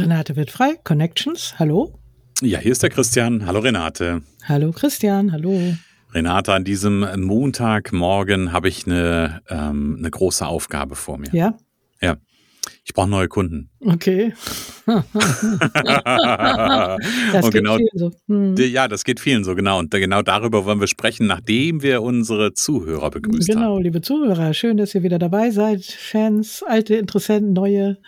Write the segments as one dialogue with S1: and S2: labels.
S1: Renate wird frei, Connections, hallo.
S2: Ja, hier ist der Christian. Hallo Renate.
S1: Hallo Christian, hallo.
S2: Renate, an diesem Montagmorgen habe ich eine, ähm, eine große Aufgabe vor mir.
S1: Ja?
S2: Ja. Ich brauche neue Kunden.
S1: Okay. das
S2: und
S1: geht
S2: genau,
S1: vielen so. Hm.
S2: ja, das geht vielen so, genau. Und genau darüber wollen wir sprechen, nachdem wir unsere Zuhörer begrüßt
S1: Genau,
S2: haben.
S1: liebe Zuhörer, schön, dass ihr wieder dabei seid. Fans, alte Interessenten, neue,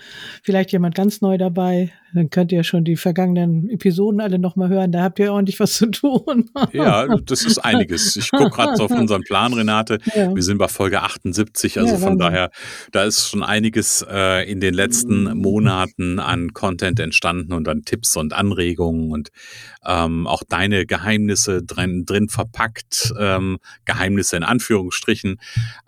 S1: vielleicht jemand ganz neu dabei. Dann könnt ihr schon die vergangenen Episoden alle nochmal hören. Da habt ihr ordentlich was zu tun.
S2: Ja, das ist einiges. Ich gucke gerade so auf unseren Plan, Renate.
S1: Ja.
S2: Wir sind bei Folge 78, also
S1: Ja,
S2: von daher, da ist schon einiges äh, in den letzten Monaten an Content entstanden und an Tipps und Anregungen und ähm, auch deine Geheimnisse drin, drin verpackt, ähm, Geheimnisse in Anführungsstrichen.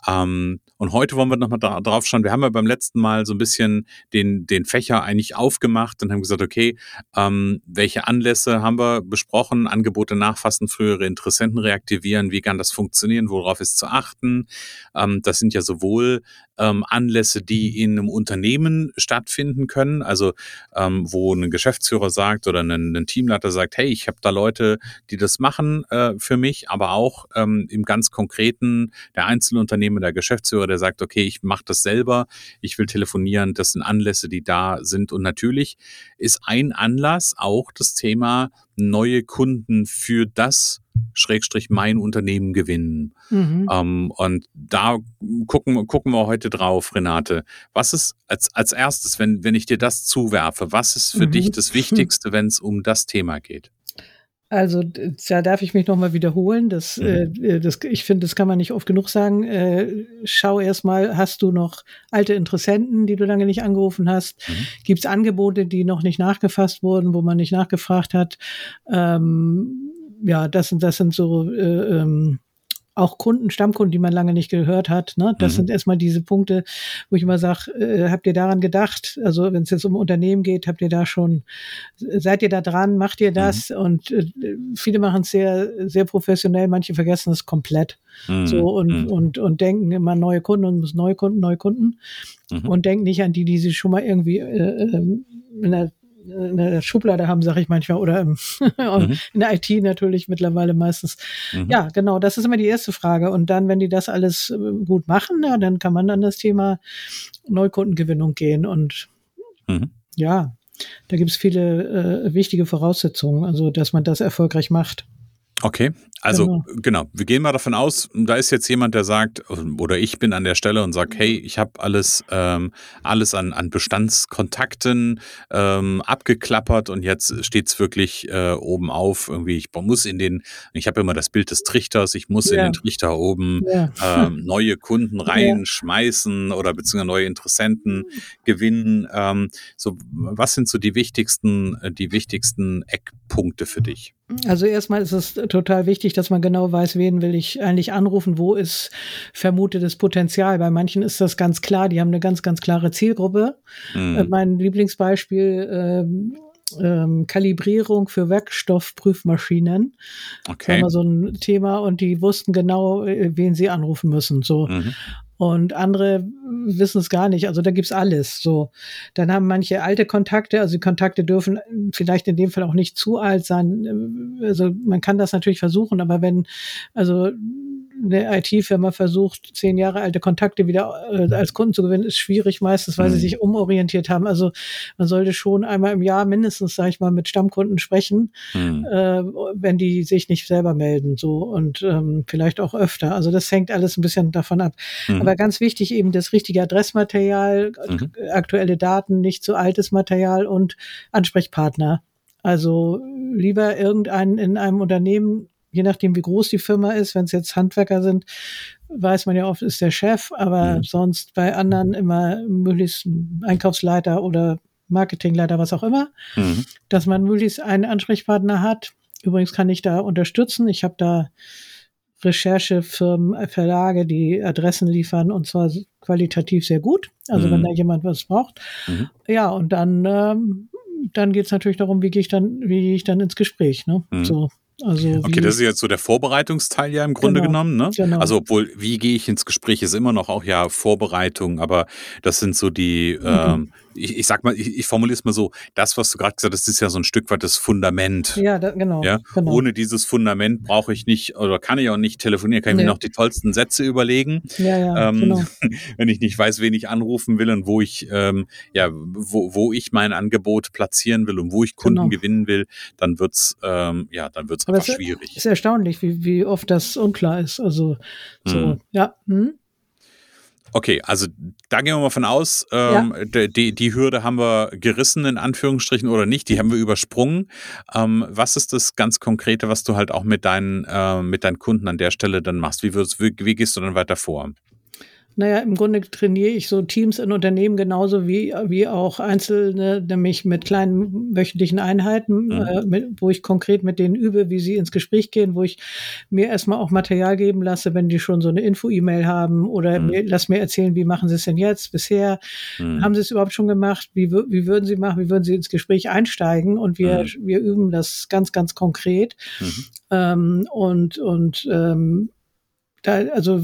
S2: Ähm, und heute wollen wir nochmal da, drauf schauen. Wir haben ja beim letzten Mal so ein bisschen den, den Fächer eigentlich aufgemacht und haben gesagt, okay, ähm, welche Anlässe haben wir besprochen? Angebote nachfassen, frühere Interessenten reaktivieren. Wie kann das funktionieren? Worauf ist zu achten? Ähm, das sind ja sowohl ähm, Anlässe, die in einem Unternehmen stattfinden können, also ähm, wo ein Geschäftsführer sagt oder ein, ein Teamleiter sagt, hey, ich habe da Leute, die das machen äh, für mich, aber auch ähm, im ganz konkreten der Einzelunternehmer, der Geschäftsführer, der sagt, okay, ich mache das selber, ich will telefonieren, das sind Anlässe, die da sind und natürlich ist ein Anlass auch das Thema neue Kunden für das Schrägstrich mein Unternehmen gewinnen.
S1: Mhm.
S2: Ähm, und da gucken, gucken wir heute drauf, Renate. Was ist als, als erstes, wenn, wenn ich dir das zuwerfe, was ist für
S1: Mhm.
S2: dich das Wichtigste, wenn es um das Thema geht?
S1: Also da darf ich mich nochmal wiederholen. Das,
S2: Mhm.
S1: äh, das, ich finde, das kann man nicht oft genug sagen. Äh, schau erstmal, hast du noch alte Interessenten, die du lange nicht angerufen hast?
S2: Mhm.
S1: Gibt es Angebote, die noch nicht nachgefasst wurden, wo man nicht nachgefragt hat? Ähm, ja, das sind, das sind so äh, ähm, auch Kunden, Stammkunden, die man lange nicht gehört hat. Ne? Das
S2: Mhm.
S1: sind erstmal diese Punkte, wo ich immer sage, äh, habt ihr daran gedacht? Also wenn es jetzt um Unternehmen geht, habt ihr da schon, seid ihr da dran, macht ihr das? Und äh, viele machen es sehr, sehr professionell, manche vergessen es komplett.
S2: Mhm.
S1: So und,
S2: Mhm.
S1: und, und denken immer neue Kunden und muss neue Kunden, neue Kunden
S2: Mhm.
S1: und denken nicht an die, die sie schon mal irgendwie äh, ähm, in der in der Schublade haben, sage ich manchmal, oder im,
S2: Mhm.
S1: in der IT natürlich mittlerweile meistens.
S2: Mhm.
S1: Ja, genau, das ist immer die erste Frage. Und dann, wenn die das alles äh, gut machen, ja, dann kann man an das Thema Neukundengewinnung gehen. Und
S2: Mhm.
S1: ja, da gibt es viele äh, wichtige Voraussetzungen, also dass man das erfolgreich macht.
S2: Okay, also
S1: Genau.
S2: genau. wir gehen mal davon aus, da ist jetzt jemand, der sagt, oder ich bin an der Stelle und sage, hey, ich habe alles, ähm, alles an, an Bestandskontakten ähm, abgeklappert und jetzt steht's wirklich äh, oben auf. Irgendwie, ich muss in den, ich habe immer das Bild des Trichters, ich muss in
S1: Ja.
S2: den Trichter oben
S1: Ja.
S2: ähm, neue Kunden reinschmeißen oder beziehungsweise neue Interessenten gewinnen. Ähm, so, was sind so die wichtigsten, äh, die wichtigsten Eckpunkte für dich?
S1: Also erstmal ist es total wichtig, dass man genau weiß, wen will ich eigentlich anrufen, wo ist vermutetes Potenzial. Bei manchen ist das ganz klar, die haben eine ganz, ganz klare Zielgruppe.
S2: Mhm.
S1: Äh, mein Lieblingsbeispiel ähm, ähm, Kalibrierung für Werkstoffprüfmaschinen.
S2: Okay.
S1: War mal so ein Thema und die wussten genau, äh, wen sie anrufen müssen. So.
S2: Mhm.
S1: Und andere wissen es gar nicht. Also da gibt's alles. So, dann haben manche alte Kontakte. Also die Kontakte dürfen vielleicht in dem Fall auch nicht zu alt sein. Also man kann das natürlich versuchen, aber wenn also eine IT-Firma versucht, zehn Jahre alte Kontakte wieder äh, als Kunden zu gewinnen, ist schwierig meistens, weil mhm. sie sich umorientiert haben. Also man sollte schon einmal im Jahr mindestens, sage ich mal, mit Stammkunden sprechen, mhm. äh, wenn die sich nicht selber melden. So und ähm, vielleicht auch öfter. Also das hängt alles ein bisschen davon ab. Mhm. Aber ganz wichtig eben das richtige Adressmaterial, mhm. aktuelle Daten, nicht zu altes Material und Ansprechpartner. Also lieber irgendeinen in einem Unternehmen je nachdem, wie groß die Firma ist, wenn es jetzt Handwerker sind, weiß man ja oft, ist der Chef, aber mhm. sonst bei anderen immer möglichst ein Einkaufsleiter oder Marketingleiter, was auch immer, mhm. dass man möglichst einen Ansprechpartner hat. Übrigens kann ich da unterstützen. Ich habe da Recherchefirmen, Verlage, die Adressen liefern und zwar qualitativ sehr gut. Also mhm. wenn da jemand was braucht. Mhm. Ja, und dann, ähm, dann geht es natürlich darum, wie gehe ich dann, wie gehe ich dann ins Gespräch. Ne? Mhm. So.
S2: Also okay, das ist jetzt so der Vorbereitungsteil ja im Grunde genau, genommen. Ne? Genau. Also obwohl, wie gehe ich ins Gespräch, ist immer noch auch ja Vorbereitung, aber das sind so die, mhm. ähm, ich, ich sag mal, ich, ich formuliere es mal so, das, was du gerade gesagt hast, ist ja so ein Stück weit das Fundament.
S1: Ja, da, genau,
S2: ja?
S1: genau.
S2: Ohne dieses Fundament brauche ich nicht oder kann ich auch nicht telefonieren, kann ich nee. mir noch die tollsten Sätze überlegen.
S1: Ja, ja, ähm, genau.
S2: Wenn ich nicht weiß, wen ich anrufen will und wo ich, ähm, ja, wo, wo ich mein Angebot platzieren will und wo ich Kunden genau. gewinnen will, dann wird's, ähm, ja, dann wird's einfach
S1: es
S2: schwierig.
S1: Ist erstaunlich, wie, wie oft das unklar ist. Also, so, hm. ja. Hm?
S2: Okay, also da gehen wir mal von aus, ähm, ja. die, die Hürde haben wir gerissen, in Anführungsstrichen, oder nicht, die haben wir übersprungen. Ähm, was ist das ganz Konkrete, was du halt auch mit deinen, äh, mit deinen Kunden an der Stelle dann machst? Wie, wie, wie gehst du dann weiter vor?
S1: Naja, im Grunde trainiere ich so Teams in Unternehmen genauso wie, wie auch Einzelne, nämlich mit kleinen wöchentlichen Einheiten, mhm. äh, mit, wo ich konkret mit denen übe, wie sie ins Gespräch gehen, wo ich mir erstmal auch Material geben lasse, wenn die schon so eine Info-E-Mail haben oder mhm. mir, lass mir erzählen, wie machen sie es denn jetzt bisher? Mhm. Haben sie es überhaupt schon gemacht? Wie, wie würden sie machen? Wie würden sie ins Gespräch einsteigen? Und wir, mhm. wir üben das ganz, ganz konkret. Mhm. Ähm, und, und, ähm, da, also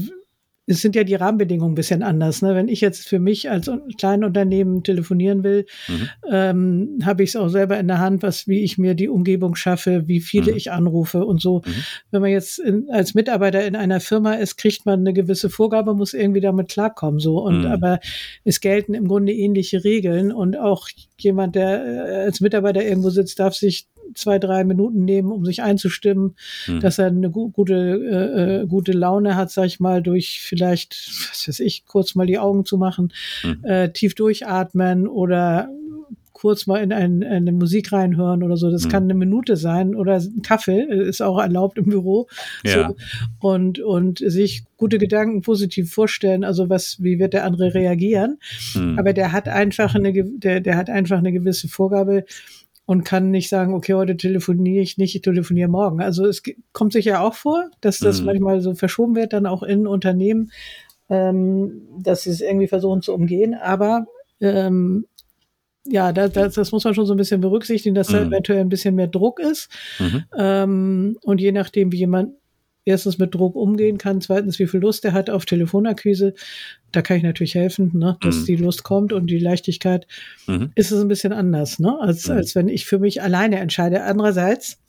S1: es sind ja die Rahmenbedingungen ein bisschen anders. Ne? Wenn ich jetzt für mich als Kleinunternehmen telefonieren will, mhm. ähm, habe ich es auch selber in der Hand, was, wie ich mir die Umgebung schaffe, wie viele mhm. ich anrufe und so. Mhm. Wenn man jetzt in, als Mitarbeiter in einer Firma ist, kriegt man eine gewisse Vorgabe, muss irgendwie damit klarkommen. So. Und mhm. aber es gelten im Grunde ähnliche Regeln und auch jemand, der äh, als Mitarbeiter irgendwo sitzt, darf sich zwei, drei Minuten nehmen, um sich einzustimmen, hm. dass er eine gu gute, äh, äh, gute Laune hat, sag ich mal, durch vielleicht, was weiß ich, kurz mal die Augen zu machen, hm. äh, tief durchatmen oder kurz mal in ein, eine Musik reinhören oder so. Das mhm. kann eine Minute sein oder ein Kaffee äh, ist auch erlaubt im Büro. Ja. So. Und, und sich gute Gedanken positiv vorstellen. Also was, wie wird der andere reagieren? Mhm. Aber der hat einfach eine, der, der hat einfach eine gewisse Vorgabe und kann nicht sagen, okay, heute telefoniere ich nicht, ich telefoniere morgen. Also es kommt sicher auch vor, dass das mhm. manchmal so verschoben wird, dann auch in Unternehmen, ähm, dass sie es irgendwie versuchen zu umgehen. Aber ähm, ja, das, das, das muss man schon so ein bisschen berücksichtigen, dass mhm. da eventuell ein bisschen mehr Druck ist. Mhm. Ähm, und je nachdem, wie jemand erstens mit Druck umgehen kann, zweitens, wie viel Lust er hat auf Telefonakquise. Da kann ich natürlich helfen, ne, dass mhm. die Lust kommt und die Leichtigkeit. Mhm. Ist es ein bisschen anders, ne, als, mhm. als wenn ich für mich alleine entscheide. Andererseits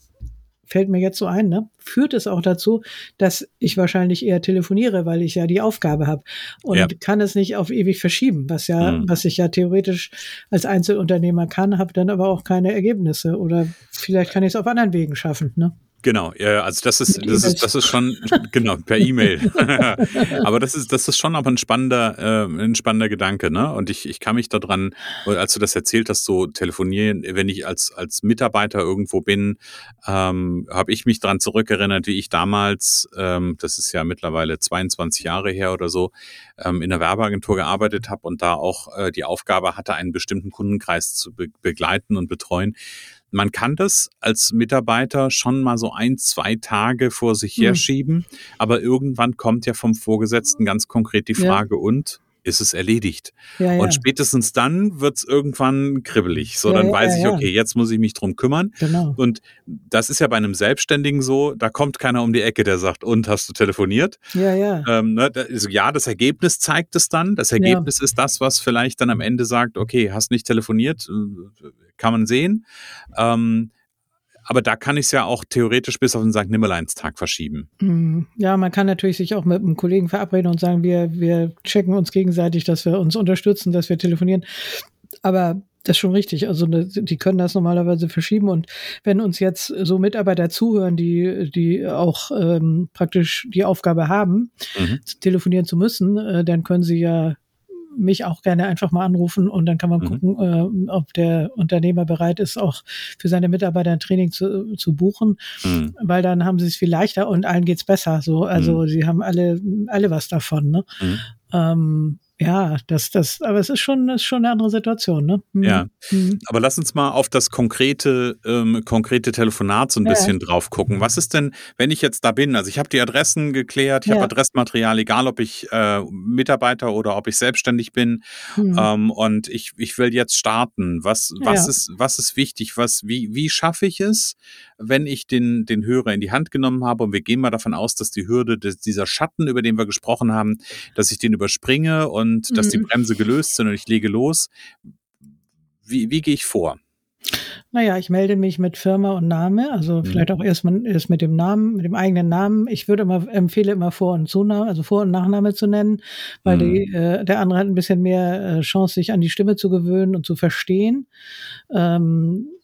S1: fällt mir jetzt so ein, ne, führt es auch dazu, dass ich wahrscheinlich eher telefoniere, weil ich ja die Aufgabe habe und ja. kann es nicht auf ewig verschieben, was ja, mhm. was ich ja theoretisch als Einzelunternehmer kann, habe dann aber auch keine Ergebnisse oder vielleicht kann ich es auf anderen Wegen schaffen, ne?
S2: Genau, ja, also das ist, das ist, das ist schon, genau, per E-Mail. aber das ist, das ist schon aber ein spannender, äh, ein spannender Gedanke, ne? Und ich, ich kann mich daran, als du das erzählt hast, so telefonieren, wenn ich als, als Mitarbeiter irgendwo bin, ähm, habe ich mich daran zurückerinnert, wie ich damals, ähm, das ist ja mittlerweile 22 Jahre her oder so, ähm, in der Werbeagentur gearbeitet habe und da auch äh, die Aufgabe hatte, einen bestimmten Kundenkreis zu be begleiten und betreuen man kann das als Mitarbeiter schon mal so ein, zwei Tage vor sich hm. herschieben, mhm. aber irgendwann kommt ja vom Vorgesetzten ganz konkret die Frage, ja. und ist es erledigt. Ja, ja. Und spätestens dann wird es irgendwann kribbelig. So, ja, dann weiß ich, okay, jetzt muss ich mich drum kümmern. Genau. Und das ist ja bei einem Selbstständigen so, da kommt keiner um die Ecke, der sagt, und hast du telefoniert?
S1: Ja, ja.
S2: Ähm, ne, also, ja, das Ergebnis zeigt es dann. Das Ergebnis ist das, was vielleicht dann am Ende sagt, okay, hast nicht telefoniert, äh, kann man sehen. Ähm, aber da kann ich es ja auch theoretisch bis auf den St. Nimmerleins-Tag verschieben.
S1: Hm, ja, man kann natürlich sich auch mit einem Kollegen verabreden und sagen, wir, wir checken uns gegenseitig, dass wir uns unterstützen, dass wir telefonieren. Aber das ist schon richtig. Also ne, die können das normalerweise verschieben. Und wenn uns jetzt so Mitarbeiter zuhören, die, die auch ähm, praktisch die Aufgabe haben, mhm. telefonieren zu müssen, äh, dann können sie ja mich auch gerne einfach mal anrufen und dann kann man mhm. gucken, äh, ob der Unternehmer bereit ist, auch für seine Mitarbeiter ein Training zu, zu buchen, mhm. weil dann haben sie es viel leichter und allen geht's besser. So, also mhm. sie haben alle alle was davon. Ne? Mhm. Ähm, ja, das, das, aber es ist schon, ist schon eine andere Situation, ne?
S2: Mhm. Ja. Mhm. Aber lass uns mal auf das konkrete, ähm, konkrete Telefonat so ein ja. bisschen drauf gucken. Was ist denn, wenn ich jetzt da bin? Also ich habe die Adressen geklärt, ich ja. habe Adressmaterial, egal ob ich äh, Mitarbeiter oder ob ich selbstständig bin. Mhm. Ähm, und ich, ich will jetzt starten. Was, was, ja. ist, was ist wichtig? Was, wie, wie schaffe ich es, wenn ich den, den Hörer in die Hand genommen habe? Und wir gehen mal davon aus, dass die Hürde des, dieser Schatten, über den wir gesprochen haben, dass ich den überspringe und und dass die mhm. Bremse gelöst sind und ich lege los. Wie, wie gehe ich vor?
S1: Naja, ich melde mich mit Firma und Name, also mhm. vielleicht auch erstmal erst mit dem Namen, mit dem eigenen Namen. Ich würde immer empfehle immer Vor- und Zunahme, also Vor- und Nachname zu nennen, weil mhm. die, äh, der andere hat ein bisschen mehr äh, Chance, sich an die Stimme zu gewöhnen und zu verstehen. Ähm, äh,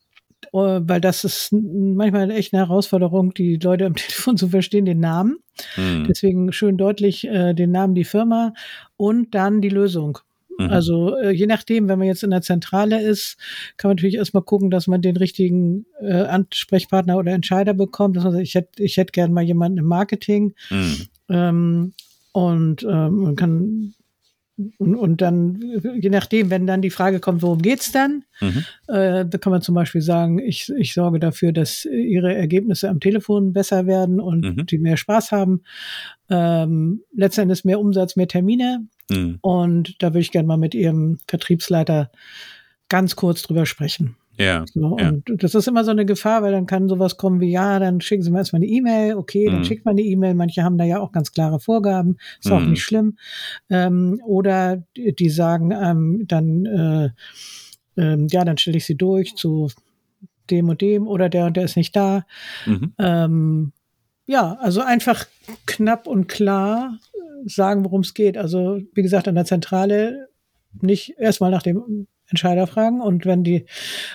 S1: weil das ist manchmal echt eine Herausforderung, die Leute am Telefon zu verstehen, den Namen. Mhm. Deswegen schön deutlich äh, den Namen, die Firma und dann die Lösung. Mhm. Also äh, je nachdem, wenn man jetzt in der Zentrale ist, kann man natürlich erstmal gucken, dass man den richtigen äh, Ansprechpartner oder Entscheider bekommt. Dass man sagt, ich hätte ich hätte gern mal jemanden im Marketing. Mhm. Ähm, und ähm, man kann und, und dann, je nachdem, wenn dann die Frage kommt, worum geht's dann, mhm. äh, da kann man zum Beispiel sagen, ich, ich sorge dafür, dass ihre Ergebnisse am Telefon besser werden und mhm. die mehr Spaß haben. Ähm, letztendlich mehr Umsatz, mehr Termine. Mhm. Und da würde ich gerne mal mit ihrem Vertriebsleiter ganz kurz drüber sprechen.
S2: Ja,
S1: so, ja. Und das ist immer so eine Gefahr, weil dann kann sowas kommen wie, ja, dann schicken Sie mir erstmal eine E-Mail, okay, dann mhm. schickt man eine E-Mail. Manche haben da ja auch ganz klare Vorgaben, ist mhm. auch nicht schlimm. Ähm, oder die sagen ähm, dann, äh, ähm, ja, dann stelle ich sie durch zu dem und dem oder der und der ist nicht da. Mhm. Ähm, ja, also einfach knapp und klar sagen, worum es geht. Also wie gesagt, an der Zentrale nicht erstmal nach dem Entscheider fragen und wenn die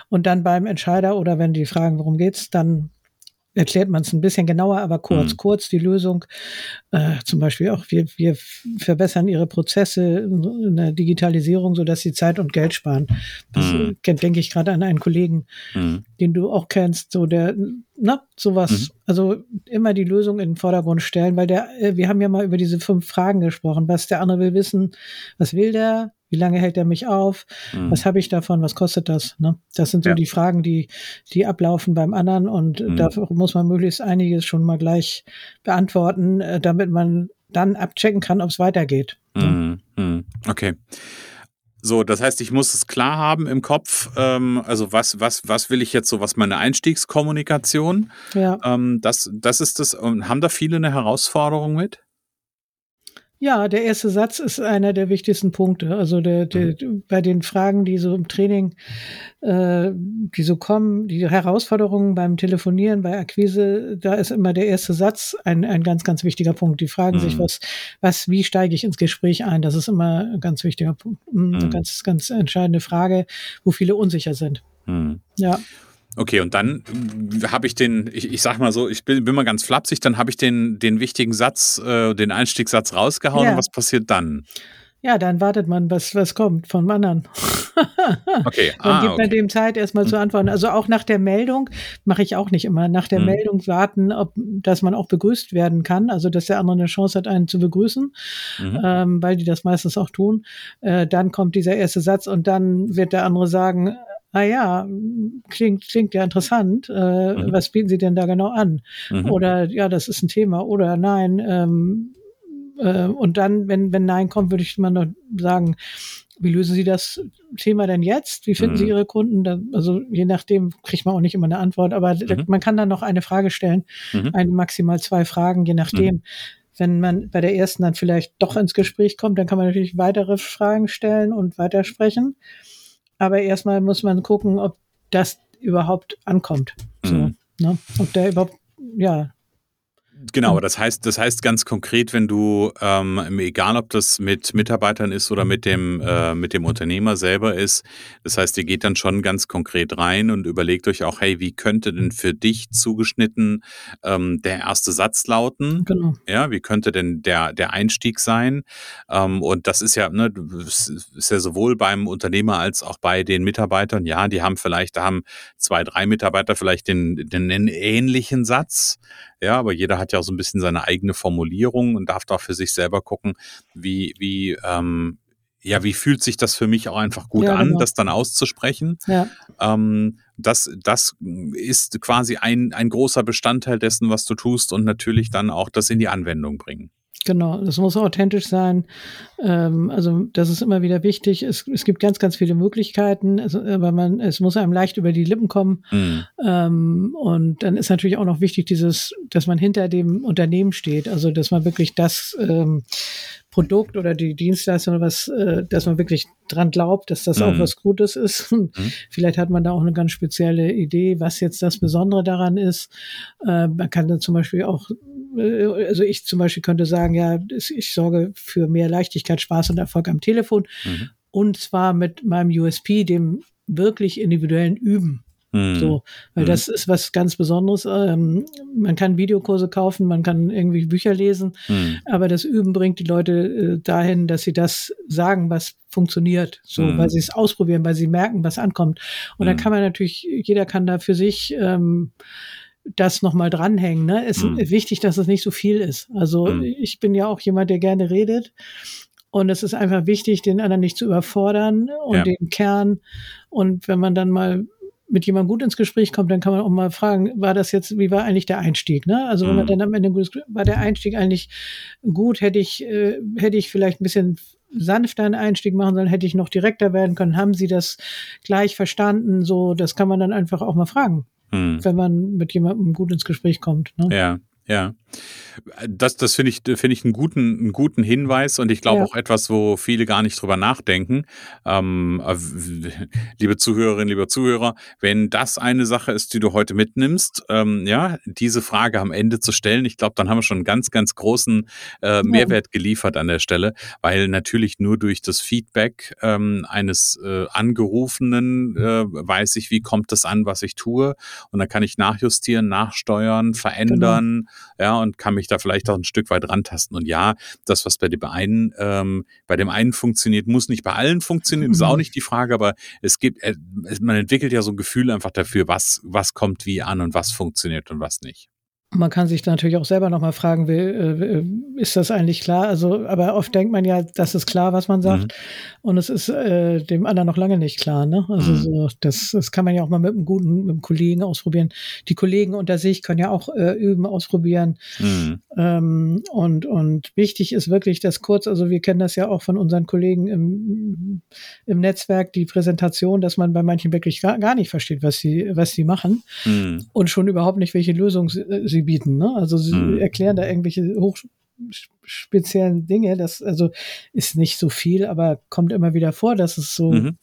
S1: und dann beim Entscheider oder wenn die fragen, worum geht's, dann erklärt man es ein bisschen genauer, aber kurz, mhm. kurz die Lösung. Äh, zum Beispiel auch, wir, wir verbessern ihre Prozesse in der Digitalisierung, so dass sie Zeit und Geld sparen. Das mhm. denke ich gerade an einen Kollegen, mhm. den du auch kennst, so der, na, sowas. Mhm. Also immer die Lösung in den Vordergrund stellen, weil der, äh, wir haben ja mal über diese fünf Fragen gesprochen. Was der andere will wissen, was will der? Wie lange hält er mich auf? Mhm. Was habe ich davon? Was kostet das? Ne? Das sind so ja. die Fragen, die, die ablaufen beim anderen und mhm. dafür muss man möglichst einiges schon mal gleich beantworten, äh, damit man dann abchecken kann, ob es weitergeht.
S2: Ne? Mhm. mhm. Okay. So, das heißt, ich muss es klar haben im Kopf. Ähm, also was, was, was will ich jetzt so, was meine Einstiegskommunikation? Ja. Ähm, das, das ist das. Und haben da viele eine Herausforderung mit?
S1: Ja, der erste Satz ist einer der wichtigsten Punkte. Also der, der, mhm. bei den Fragen, die so im Training, äh, die so kommen, die Herausforderungen beim Telefonieren, bei Akquise, da ist immer der erste Satz ein, ein ganz, ganz wichtiger Punkt. Die fragen mhm. sich, was, was, wie steige ich ins Gespräch ein? Das ist immer ein ganz wichtiger Punkt, eine mhm. ganz, ganz entscheidende Frage, wo viele unsicher sind. Mhm. Ja.
S2: Okay, und dann äh, habe ich den, ich, ich sag mal so, ich bin, bin mal ganz flapsig, dann habe ich den, den wichtigen Satz, äh, den Einstiegssatz rausgehauen. Ja. Und was passiert dann?
S1: Ja, dann wartet man, was, was kommt vom anderen.
S2: okay.
S1: Ah, dann gibt man dem Zeit, erstmal zu hm. antworten. Also auch nach der Meldung mache ich auch nicht immer. Nach der hm. Meldung warten, ob, dass man auch begrüßt werden kann. Also dass der andere eine Chance hat, einen zu begrüßen, mhm. ähm, weil die das meistens auch tun. Äh, dann kommt dieser erste Satz und dann wird der andere sagen, ah ja, klingt, klingt ja interessant, äh, mhm. was bieten Sie denn da genau an? Mhm. Oder ja, das ist ein Thema oder nein. Ähm, äh, und dann, wenn, wenn nein kommt, würde ich mal noch sagen, wie lösen Sie das Thema denn jetzt? Wie finden mhm. Sie Ihre Kunden? Da, also je nachdem kriegt man auch nicht immer eine Antwort, aber mhm. man kann dann noch eine Frage stellen, mhm. eine maximal zwei Fragen, je nachdem. Mhm. Wenn man bei der ersten dann vielleicht doch ins Gespräch kommt, dann kann man natürlich weitere Fragen stellen und weitersprechen. Aber erstmal muss man gucken, ob das überhaupt ankommt. So. Mhm. Ne? Ob der überhaupt, ja,
S2: Genau, das heißt, das heißt ganz konkret, wenn du, ähm, egal ob das mit Mitarbeitern ist oder mit dem, äh, mit dem Unternehmer selber ist, das heißt, ihr geht dann schon ganz konkret rein und überlegt euch auch, hey, wie könnte denn für dich zugeschnitten ähm, der erste Satz lauten? Genau. Ja, wie könnte denn der, der Einstieg sein? Ähm, und das ist ja, ne, ist ja sowohl beim Unternehmer als auch bei den Mitarbeitern, ja, die haben vielleicht, da haben zwei, drei Mitarbeiter vielleicht den, den ähnlichen Satz, ja, aber jeder hat ja auch so ein bisschen seine eigene Formulierung und darf da für sich selber gucken, wie, wie, ähm, ja, wie fühlt sich das für mich auch einfach gut ja, an, genau. das dann auszusprechen? Ja. Ähm, das, das ist quasi ein, ein großer Bestandteil dessen, was du tust und natürlich dann auch das in die Anwendung bringen.
S1: Genau, das muss authentisch sein. Ähm, also das ist immer wieder wichtig. Es, es gibt ganz, ganz viele Möglichkeiten, also, aber man, es muss einem leicht über die Lippen kommen. Mhm. Ähm, und dann ist natürlich auch noch wichtig, dieses, dass man hinter dem Unternehmen steht. Also dass man wirklich das ähm, Produkt oder die Dienstleistung oder was, äh, dass man wirklich dran glaubt, dass das mhm. auch was Gutes ist. Mhm. Vielleicht hat man da auch eine ganz spezielle Idee, was jetzt das Besondere daran ist. Äh, man kann dann zum Beispiel auch äh, also ich zum Beispiel könnte sagen, ja, ich sorge für mehr Leichtigkeit, Spaß und Erfolg am Telefon. Mhm. Und zwar mit meinem USP, dem wirklich individuellen Üben. Mhm. So, weil mhm. das ist was ganz Besonderes. Ähm, man kann Videokurse kaufen, man kann irgendwie Bücher lesen, mhm. aber das Üben bringt die Leute äh, dahin, dass sie das sagen, was funktioniert, so, mhm. weil sie es ausprobieren, weil sie merken, was ankommt. Und dann mhm. kann man natürlich, jeder kann da für sich ähm, das nochmal dranhängen. Ne? Es ist wichtig, dass es nicht so viel ist. Also ich bin ja auch jemand, der gerne redet. Und es ist einfach wichtig, den anderen nicht zu überfordern und ja. den Kern. Und wenn man dann mal mit jemandem gut ins Gespräch kommt, dann kann man auch mal fragen, war das jetzt, wie war eigentlich der Einstieg? Ne? Also wenn man mhm. dann am Ende gut war der Einstieg eigentlich gut, hätte ich, äh, hätte ich vielleicht ein bisschen sanfter einen Einstieg machen sollen, hätte ich noch direkter werden können. Haben Sie das gleich verstanden? So, das kann man dann einfach auch mal fragen hm. wenn man mit jemandem gut ins Gespräch kommt. Ne?
S2: Ja, ja. Das, das finde ich, finde ich einen guten, einen guten Hinweis und ich glaube ja. auch etwas, wo viele gar nicht drüber nachdenken. Ähm, äh, liebe Zuhörerinnen, lieber Zuhörer, wenn das eine Sache ist, die du heute mitnimmst, ähm, ja, diese Frage am Ende zu stellen, ich glaube, dann haben wir schon einen ganz, ganz großen äh, Mehrwert geliefert an der Stelle, weil natürlich nur durch das Feedback ähm, eines äh, Angerufenen äh, weiß ich, wie kommt das an, was ich tue und dann kann ich nachjustieren, nachsteuern, verändern. Genau ja, und kann mich da vielleicht auch ein Stück weit rantasten. Und ja, das, was bei dem einen, ähm, bei dem einen funktioniert, muss nicht bei allen funktionieren, ist auch mhm. nicht die Frage, aber es gibt, äh, man entwickelt ja so ein Gefühl einfach dafür, was, was kommt wie an und was funktioniert und was nicht.
S1: Man kann sich da natürlich auch selber nochmal fragen, will, äh, ist das eigentlich klar? Also, aber oft denkt man ja, das ist klar, was man sagt. Mhm. Und es ist äh, dem anderen noch lange nicht klar. Ne? Also mhm. so, das, das kann man ja auch mal mit einem guten, mit einem Kollegen ausprobieren. Die Kollegen unter sich können ja auch äh, üben, ausprobieren. Mhm. Ähm, und, und wichtig ist wirklich das kurz, also wir kennen das ja auch von unseren Kollegen im, im Netzwerk, die Präsentation, dass man bei manchen wirklich gar, gar nicht versteht, was sie, was sie machen. Mhm. Und schon überhaupt nicht, welche Lösung sie bieten. Ne? Also sie mhm. erklären da irgendwelche hochspeziellen Dinge. Das also ist nicht so viel, aber kommt immer wieder vor, dass es so mhm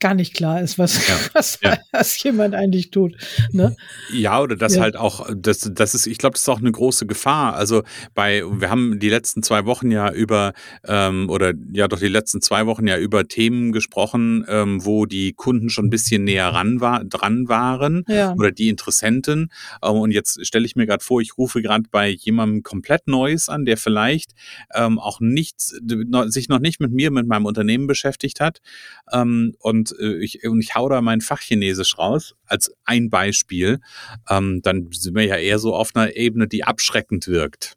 S1: gar nicht klar ist, was, ja, was, ja. was jemand eigentlich tut. Ne?
S2: Ja, oder das ja. halt auch, das, das ist, ich glaube, das ist auch eine große Gefahr. Also bei, wir haben die letzten zwei Wochen ja über, ähm, oder ja doch die letzten zwei Wochen ja über Themen gesprochen, ähm, wo die Kunden schon ein bisschen näher ran war, dran waren oder die Interessenten. Ähm, und jetzt stelle ich mir gerade vor, ich rufe gerade bei jemandem komplett Neues an, der vielleicht ähm, auch nichts, sich noch nicht mit mir, mit meinem Unternehmen beschäftigt hat. Ähm, und, äh, ich, und ich hau da mein Fachchinesisch raus, als ein Beispiel, ähm, dann sind wir ja eher so auf einer Ebene, die abschreckend wirkt.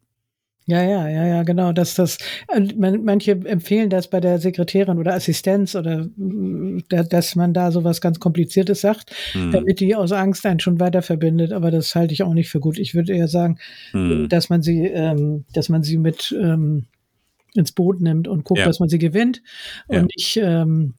S1: Ja, ja, ja, ja, genau. Dass das, manche empfehlen das bei der Sekretärin oder Assistenz oder dass man da sowas ganz Kompliziertes sagt, hm. damit die aus Angst einen schon weiter verbindet. Aber das halte ich auch nicht für gut. Ich würde eher sagen, hm. dass man sie, ähm, dass man sie mit ähm, ins Boot nimmt und guckt, ja. dass man sie gewinnt und ja. nicht ähm,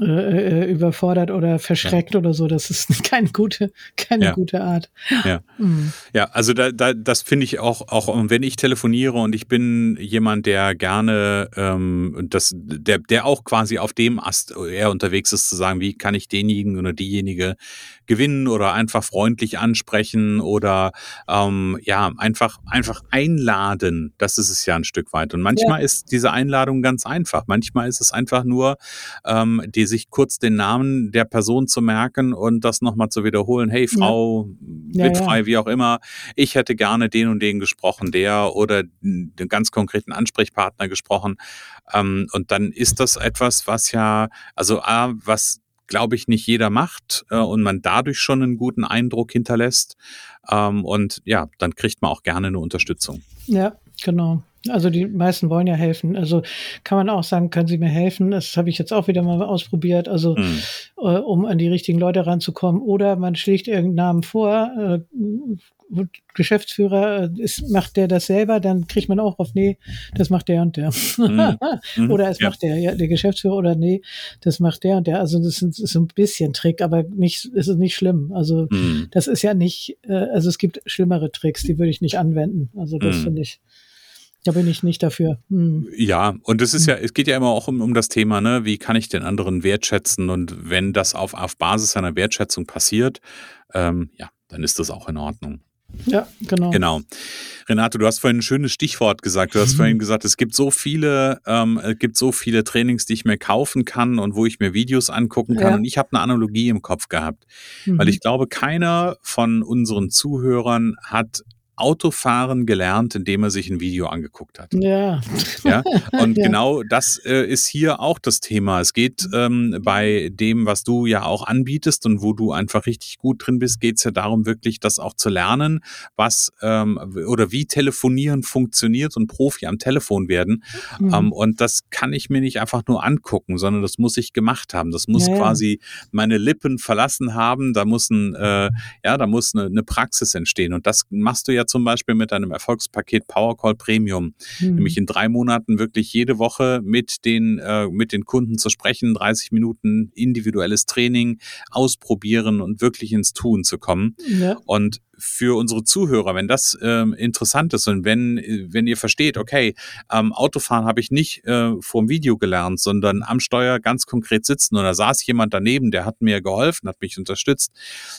S1: äh, äh, überfordert oder verschreckt ja. oder so. Das ist keine gute, keine ja. gute Art.
S2: Ja, mhm. ja also da, da, das finde ich auch, auch wenn ich telefoniere und ich bin jemand, der gerne, ähm, das, der, der auch quasi auf dem Ast eher unterwegs ist, zu sagen, wie kann ich denjenigen oder diejenige gewinnen oder einfach freundlich ansprechen oder ähm, ja, einfach, einfach einladen. Das ist es ja ein Stück weit. Und manchmal ja. ist diese Einladung ganz einfach. Manchmal ist es einfach nur, ähm, die sich kurz den Namen der Person zu merken und das nochmal zu wiederholen. Hey, Frau, ja. Witfrei, ja, wie auch immer, ich hätte gerne den und den gesprochen, der oder den ganz konkreten Ansprechpartner gesprochen. Ähm, und dann ist das etwas, was ja, also A, was glaube ich, nicht jeder macht äh, und man dadurch schon einen guten Eindruck hinterlässt. Ähm, und ja, dann kriegt man auch gerne eine Unterstützung.
S1: Ja, genau. Also die meisten wollen ja helfen. Also kann man auch sagen, können Sie mir helfen? Das habe ich jetzt auch wieder mal ausprobiert. Also mhm. äh, um an die richtigen Leute ranzukommen. Oder man schlägt irgendeinen Namen vor, äh, Geschäftsführer, äh, ist, macht der das selber, dann kriegt man auch auf, nee, das macht der und der. Mhm. oder es ja. macht der, ja, der Geschäftsführer oder nee, das macht der und der. Also das ist, ist ein bisschen Trick, aber nicht, ist es nicht schlimm. Also mhm. das ist ja nicht, äh, also es gibt schlimmere Tricks, die würde ich nicht anwenden. Also das mhm. finde ich. Da bin ich nicht dafür. Hm.
S2: Ja, und es ist ja, es geht ja immer auch um, um das Thema, ne, wie kann ich den anderen wertschätzen? Und wenn das auf, auf Basis einer Wertschätzung passiert, ähm, ja, dann ist das auch in Ordnung.
S1: Ja, genau.
S2: Genau. Renate, du hast vorhin ein schönes Stichwort gesagt. Du hast mhm. vorhin gesagt, es gibt so viele, ähm, es gibt so viele Trainings, die ich mir kaufen kann und wo ich mir Videos angucken kann. Ja. Und ich habe eine Analogie im Kopf gehabt, mhm. weil ich glaube, keiner von unseren Zuhörern hat Autofahren gelernt, indem er sich ein Video angeguckt hat.
S1: Ja.
S2: ja? Und ja. genau das äh, ist hier auch das Thema. Es geht ähm, bei dem, was du ja auch anbietest und wo du einfach richtig gut drin bist, geht es ja darum, wirklich das auch zu lernen, was ähm, oder wie Telefonieren funktioniert und Profi am Telefon werden. Mhm. Ähm, und das kann ich mir nicht einfach nur angucken, sondern das muss ich gemacht haben. Das muss ja, quasi meine Lippen verlassen haben. Da muss ein, äh, ja, da muss eine, eine Praxis entstehen. Und das machst du ja zum Beispiel mit einem Erfolgspaket Powercall Premium, mhm. nämlich in drei Monaten wirklich jede Woche mit den, äh, mit den Kunden zu sprechen, 30 Minuten individuelles Training ausprobieren und wirklich ins Tun zu kommen. Ja. Und für unsere Zuhörer, wenn das ähm, interessant ist und wenn, wenn ihr versteht, okay, ähm, Autofahren habe ich nicht äh, vor Video gelernt, sondern am Steuer ganz konkret sitzen oder saß jemand daneben, der hat mir geholfen, hat mich unterstützt,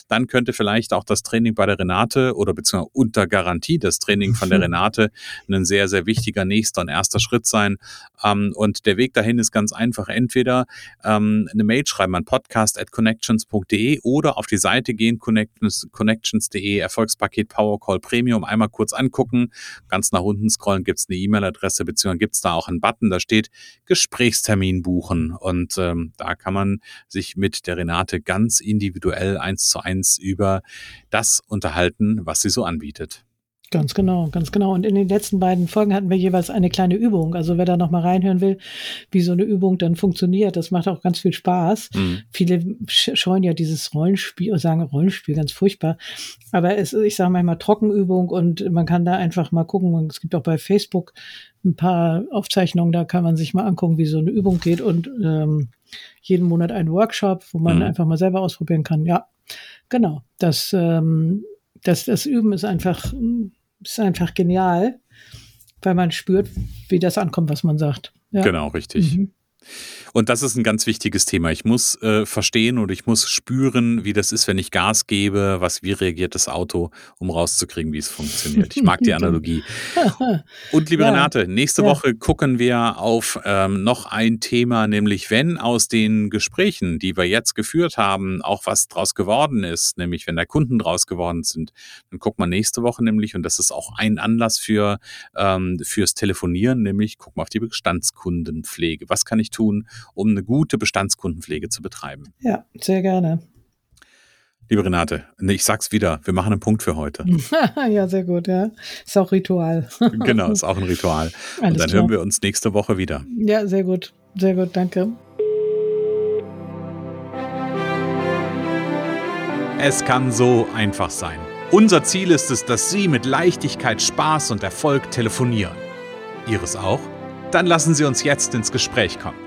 S2: dann könnte vielleicht auch das Training bei der Renate oder beziehungsweise unter Garantie das Training von der Renate ein sehr, sehr wichtiger nächster und erster Schritt sein. Ähm, und der Weg dahin ist ganz einfach. Entweder ähm, eine Mail schreiben an podcast.connections.de oder auf die Seite gehen, connections.de Erfolgspaket Powercall Premium einmal kurz angucken. Ganz nach unten scrollen gibt es eine E-Mail-Adresse, beziehungsweise gibt es da auch einen Button, da steht Gesprächstermin buchen. Und ähm, da kann man sich mit der Renate ganz individuell eins zu eins über das unterhalten, was sie so anbietet.
S1: Ganz genau, ganz genau. Und in den letzten beiden Folgen hatten wir jeweils eine kleine Übung. Also wer da nochmal reinhören will, wie so eine Übung dann funktioniert, das macht auch ganz viel Spaß. Mhm. Viele scheuen ja dieses Rollenspiel und sagen Rollenspiel ganz furchtbar. Aber es, ich sage manchmal Trockenübung und man kann da einfach mal gucken. Und es gibt auch bei Facebook ein paar Aufzeichnungen, da kann man sich mal angucken, wie so eine Übung geht und ähm, jeden Monat einen Workshop, wo man mhm. einfach mal selber ausprobieren kann. Ja, genau. Das ähm, das, das Üben ist einfach, ist einfach genial, weil man spürt, wie das ankommt, was man sagt.
S2: Ja. Genau, richtig. Mhm. Und das ist ein ganz wichtiges Thema. Ich muss äh, verstehen und ich muss spüren, wie das ist, wenn ich Gas gebe, was, wie reagiert das Auto, um rauszukriegen, wie es funktioniert. Ich mag die Analogie. und liebe ja. Renate, nächste ja. Woche gucken wir auf ähm, noch ein Thema, nämlich wenn aus den Gesprächen, die wir jetzt geführt haben, auch was draus geworden ist, nämlich wenn da Kunden draus geworden sind, dann gucken wir nächste Woche nämlich, und das ist auch ein Anlass für ähm, fürs Telefonieren, nämlich gucken wir auf die Bestandskundenpflege. Was kann ich tun, um eine gute Bestandskundenpflege zu betreiben.
S1: Ja, sehr gerne.
S2: Liebe Renate, ich sag's wieder, wir machen einen Punkt für heute.
S1: ja, sehr gut, ja. Ist auch Ritual.
S2: genau, ist auch ein Ritual. Alles Und dann klar. hören wir uns nächste Woche wieder.
S1: Ja, sehr gut. Sehr gut, danke.
S2: Es kann so einfach sein. Unser Ziel ist es, dass Sie mit Leichtigkeit, Spaß und Erfolg telefonieren. Ihres auch? Dann lassen Sie uns jetzt ins Gespräch kommen.